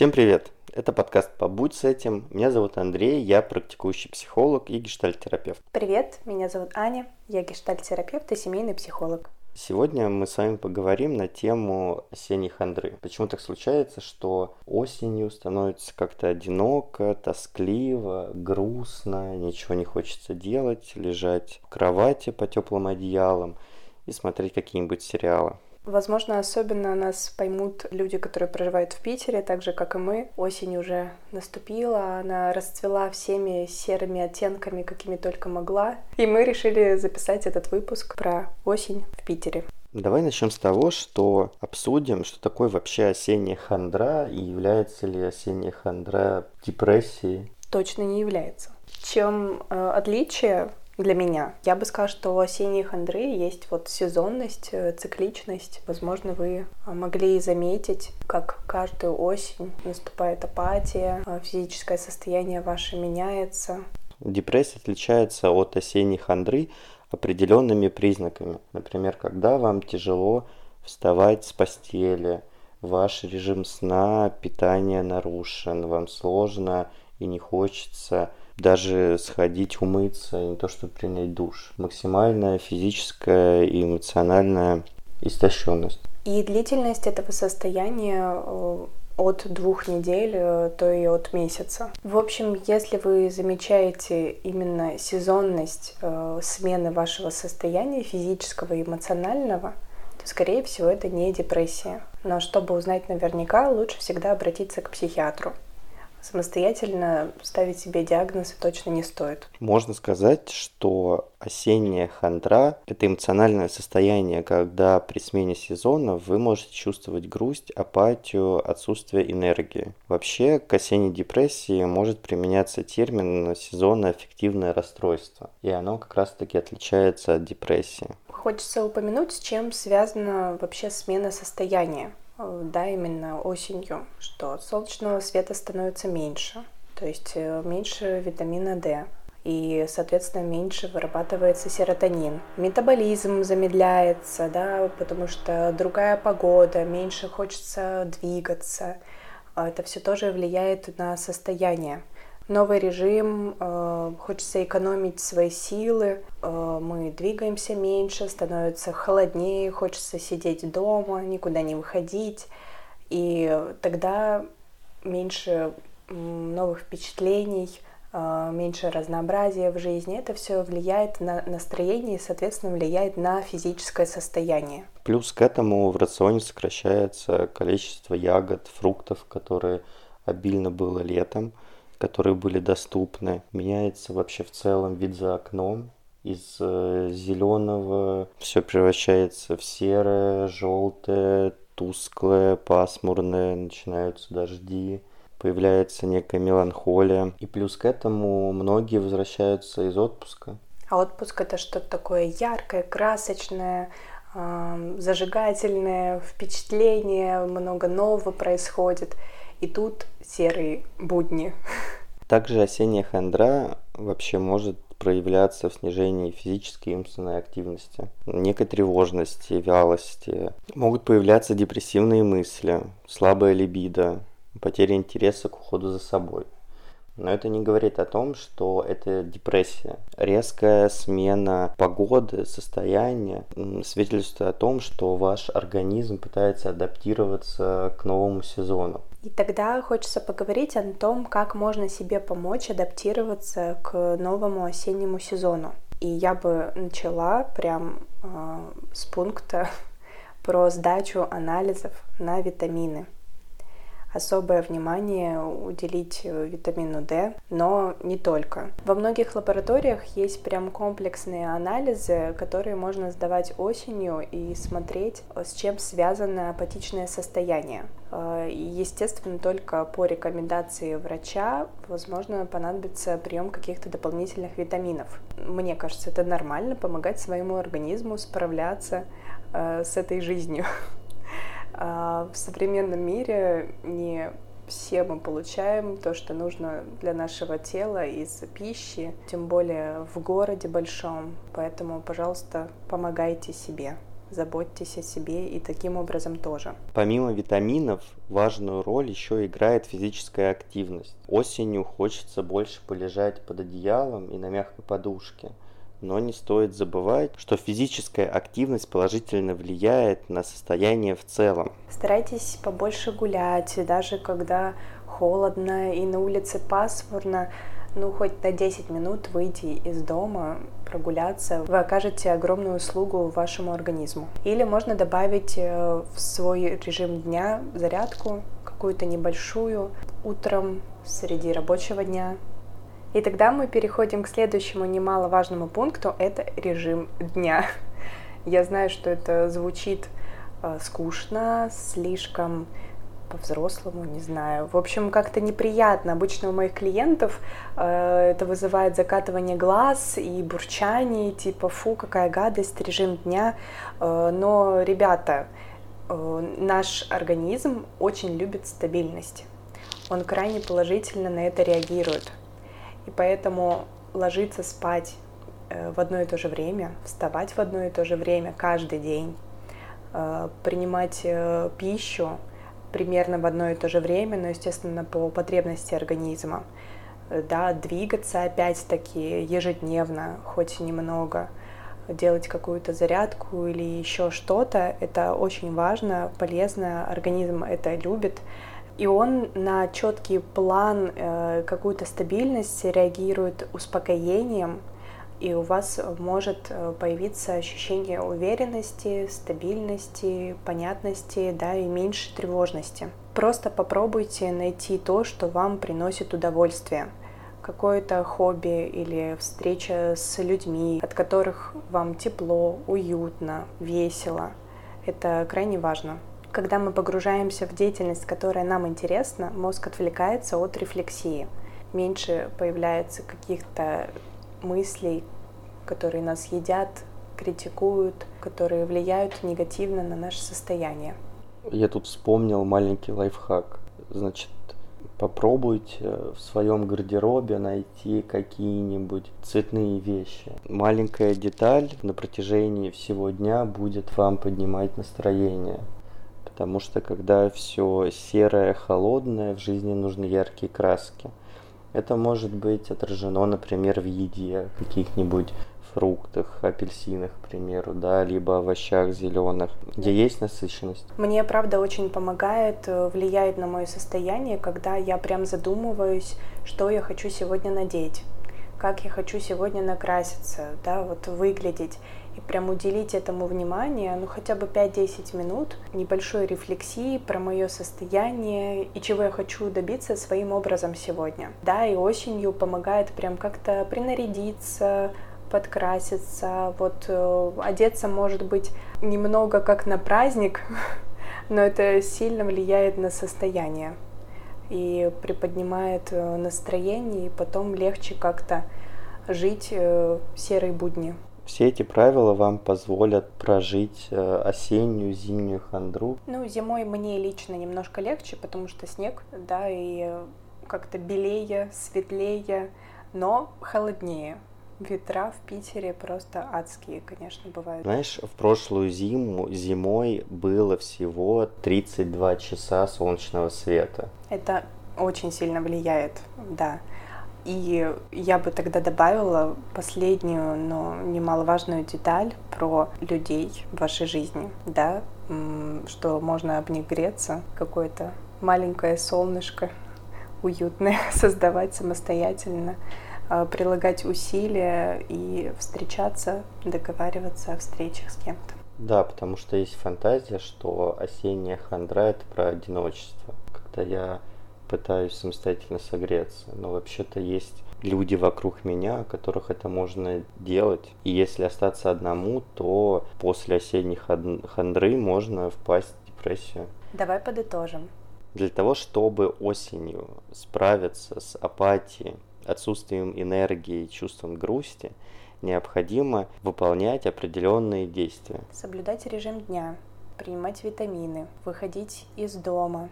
Всем привет! Это подкаст «Побудь с этим». Меня зовут Андрей, я практикующий психолог и гештальт-терапевт. Привет, меня зовут Аня, я гештальт-терапевт и семейный психолог. Сегодня мы с вами поговорим на тему осенней хандры. Почему так случается, что осенью становится как-то одиноко, тоскливо, грустно, ничего не хочется делать, лежать в кровати по теплым одеялам и смотреть какие-нибудь сериалы. Возможно, особенно нас поймут люди, которые проживают в Питере, так же, как и мы. Осень уже наступила, она расцвела всеми серыми оттенками, какими только могла. И мы решили записать этот выпуск про осень в Питере. Давай начнем с того, что обсудим, что такое вообще осенняя хандра и является ли осенняя хандра депрессией. Точно не является. Чем э, отличие для меня. Я бы сказала, что у осенней хандры есть вот сезонность, э, цикличность. Возможно, вы а, могли заметить, как каждую осень наступает апатия, а, физическое состояние ваше меняется. Депрессия отличается от осенней хандры определенными признаками. Например, когда вам тяжело вставать с постели, ваш режим сна, питания нарушен, вам сложно и не хочется даже сходить умыться, не то чтобы принять душ. Максимальная физическая и эмоциональная истощенность. И длительность этого состояния э, от двух недель, э, то и от месяца. В общем, если вы замечаете именно сезонность э, смены вашего состояния физического и эмоционального, то, скорее всего, это не депрессия. Но чтобы узнать наверняка, лучше всегда обратиться к психиатру самостоятельно ставить себе диагнозы точно не стоит. Можно сказать, что осенняя хандра – это эмоциональное состояние, когда при смене сезона вы можете чувствовать грусть, апатию, отсутствие энергии. Вообще, к осенней депрессии может применяться термин сезонно-аффективное расстройство, и оно как раз-таки отличается от депрессии. Хочется упомянуть, с чем связана вообще смена состояния. Э, да, именно осенью, что солнечного света становится меньше, то есть э, меньше витамина D, и, соответственно, меньше вырабатывается серотонин. Метаболизм замедляется, да, потому что другая погода, меньше хочется двигаться. А это все тоже влияет на состояние новый режим, э, хочется экономить свои силы, э, мы двигаемся меньше, становится холоднее, хочется сидеть дома, никуда не выходить, и тогда меньше новых впечатлений, э, меньше разнообразия в жизни. Это все влияет на настроение и, соответственно, влияет на физическое состояние. Плюс к этому в рационе сокращается количество ягод, фруктов, которые обильно было летом которые были доступны. Меняется вообще в целом вид за окном. Из э, зеленого все превращается в серое, желтое, тусклое, пасмурное, начинаются дожди, появляется некая меланхолия. И плюс к этому многие возвращаются из отпуска. А отпуск это что-то такое яркое, красочное, зажигательное, впечатление, много нового происходит. И тут серые будни. Также осенняя хандра вообще может проявляться в снижении физической и умственной активности, некой тревожности, вялости. Могут появляться депрессивные мысли, слабая либидо, потеря интереса к уходу за собой. Но это не говорит о том, что это депрессия. Резкая смена погоды, состояния свидетельствует о том, что ваш организм пытается адаптироваться к новому сезону. И тогда хочется поговорить о том, как можно себе помочь адаптироваться к новому осеннему сезону. И я бы начала прям э, с пункта про сдачу анализов на витамины особое внимание уделить э, витамину D, но не только. Во многих лабораториях есть прям комплексные анализы, которые можно сдавать осенью и смотреть, э, с чем связано апатичное состояние. Э, естественно, только по рекомендации врача, возможно, понадобится прием каких-то дополнительных витаминов. Мне кажется, это нормально, помогать своему организму справляться с этой жизнью. А в современном мире не все мы получаем то, что нужно для нашего тела из пищи, тем более в городе большом. Поэтому, пожалуйста, помогайте себе. заботьтесь о себе и таким образом тоже. Помимо витаминов, важную роль еще играет физическая активность. Осенью хочется больше полежать под одеялом и на мягкой подушке. Но не стоит забывать, что физическая активность положительно влияет на состояние в целом. Старайтесь побольше гулять, даже когда холодно и на улице пасмурно ну, хоть на 10 минут выйти из дома, прогуляться, вы окажете огромную услугу вашему организму. Или можно добавить э, в свой режим дня зарядку, какую-то небольшую, утром, среди рабочего дня. И тогда мы переходим к следующему немаловажному пункту, это режим дня. Я знаю, что это звучит э, скучно, слишком по-взрослому, не знаю. В общем, как-то неприятно. Обычно у моих клиентов э, это вызывает закатывание глаз и бурчание, типа, фу, какая гадость, режим дня. Э, но, ребята, э, наш организм очень любит стабильность. Он крайне положительно на это реагирует. И поэтому ложиться спать э, в одно и то же время, вставать в одно и то же время каждый день, э, принимать э, пищу примерно в одно и то же время, но, естественно, по потребности организма. Да, двигаться опять-таки ежедневно, хоть немного, делать какую-то зарядку или еще что-то, это очень важно, полезно, организм это любит. И он на четкий план, э, какую-то стабильность реагирует успокоением, и у вас может э, появиться ощущение уверенности, стабильности, понятности, да, и меньше тревожности. Просто попробуйте найти то, что вам приносит удовольствие какое-то хобби или встреча с людьми, от которых вам тепло, уютно, весело. Это крайне важно. Когда мы погружаемся в деятельность, которая нам интересна, мозг отвлекается от рефлексии. Меньше появляется каких-то мыслей, которые нас едят, критикуют, которые влияют негативно на наше состояние. Я тут вспомнил маленький лайфхак. Значит, попробуйте в своем гардеробе найти какие-нибудь цветные вещи. Маленькая деталь на протяжении всего дня будет вам поднимать настроение. Потому что когда все серое, холодное, в жизни нужны яркие краски. Это может быть отражено, например, в еде, каких-нибудь фруктах, апельсинах, к примеру, да, либо овощах зеленых, где есть насыщенность. Мне, правда, очень помогает, э, влияет на мое состояние, когда я прям задумываюсь, что я хочу сегодня надеть, как я хочу сегодня накраситься, да, вот выглядеть и прям уделить этому внимание, ну хотя бы 5-10 минут небольшой рефлексии про мое состояние и чего я хочу добиться своим образом сегодня. Да, и осенью помогает прям как-то принарядиться, подкраситься, вот э, одеться может быть немного как на праздник, но это сильно влияет на состояние и приподнимает э, настроение, и потом легче как-то жить э, серой будни. Все эти правила вам позволят прожить э, осеннюю, зимнюю хандру. Ну, зимой мне лично немножко легче, потому что снег, да, и как-то белее, светлее, но холоднее. Ветра в Питере просто адские, конечно, бывают. Знаешь, в прошлую зиму, зимой было всего 32 часа солнечного света. Это очень сильно влияет, да. И я бы тогда добавила последнюю, но немаловажную деталь про людей в вашей жизни, да, что можно об них греться, какое-то маленькое солнышко уютное создавать самостоятельно, а, прилагать усилия и встречаться, договариваться о встречах с кем-то. Да, потому что есть фантазия, что осенняя хандра это про одиночество. Когда я пытаюсь самостоятельно согреться, но вообще-то есть люди вокруг меня, которых это можно делать. И если остаться одному, то после осенней хандры можно впасть в депрессию. Давай подытожим. Для того, чтобы осенью справиться с апатией, отсутствием энергии и чувством грусти, необходимо выполнять определенные действия. Соблюдать режим дня, принимать витамины, выходить из дома,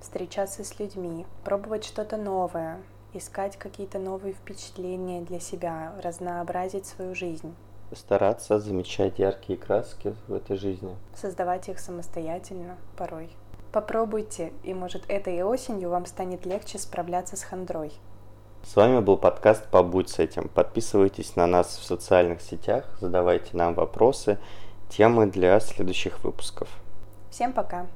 встречаться с людьми, пробовать что-то новое, искать какие-то новые впечатления для себя, разнообразить свою жизнь. Стараться замечать яркие краски в этой жизни. Создавать их самостоятельно порой. Попробуйте, и может этой осенью вам станет легче справляться с хандрой. С вами был подкаст «Побудь с этим». Подписывайтесь на нас в социальных сетях, задавайте нам вопросы, темы для следующих выпусков. Всем пока!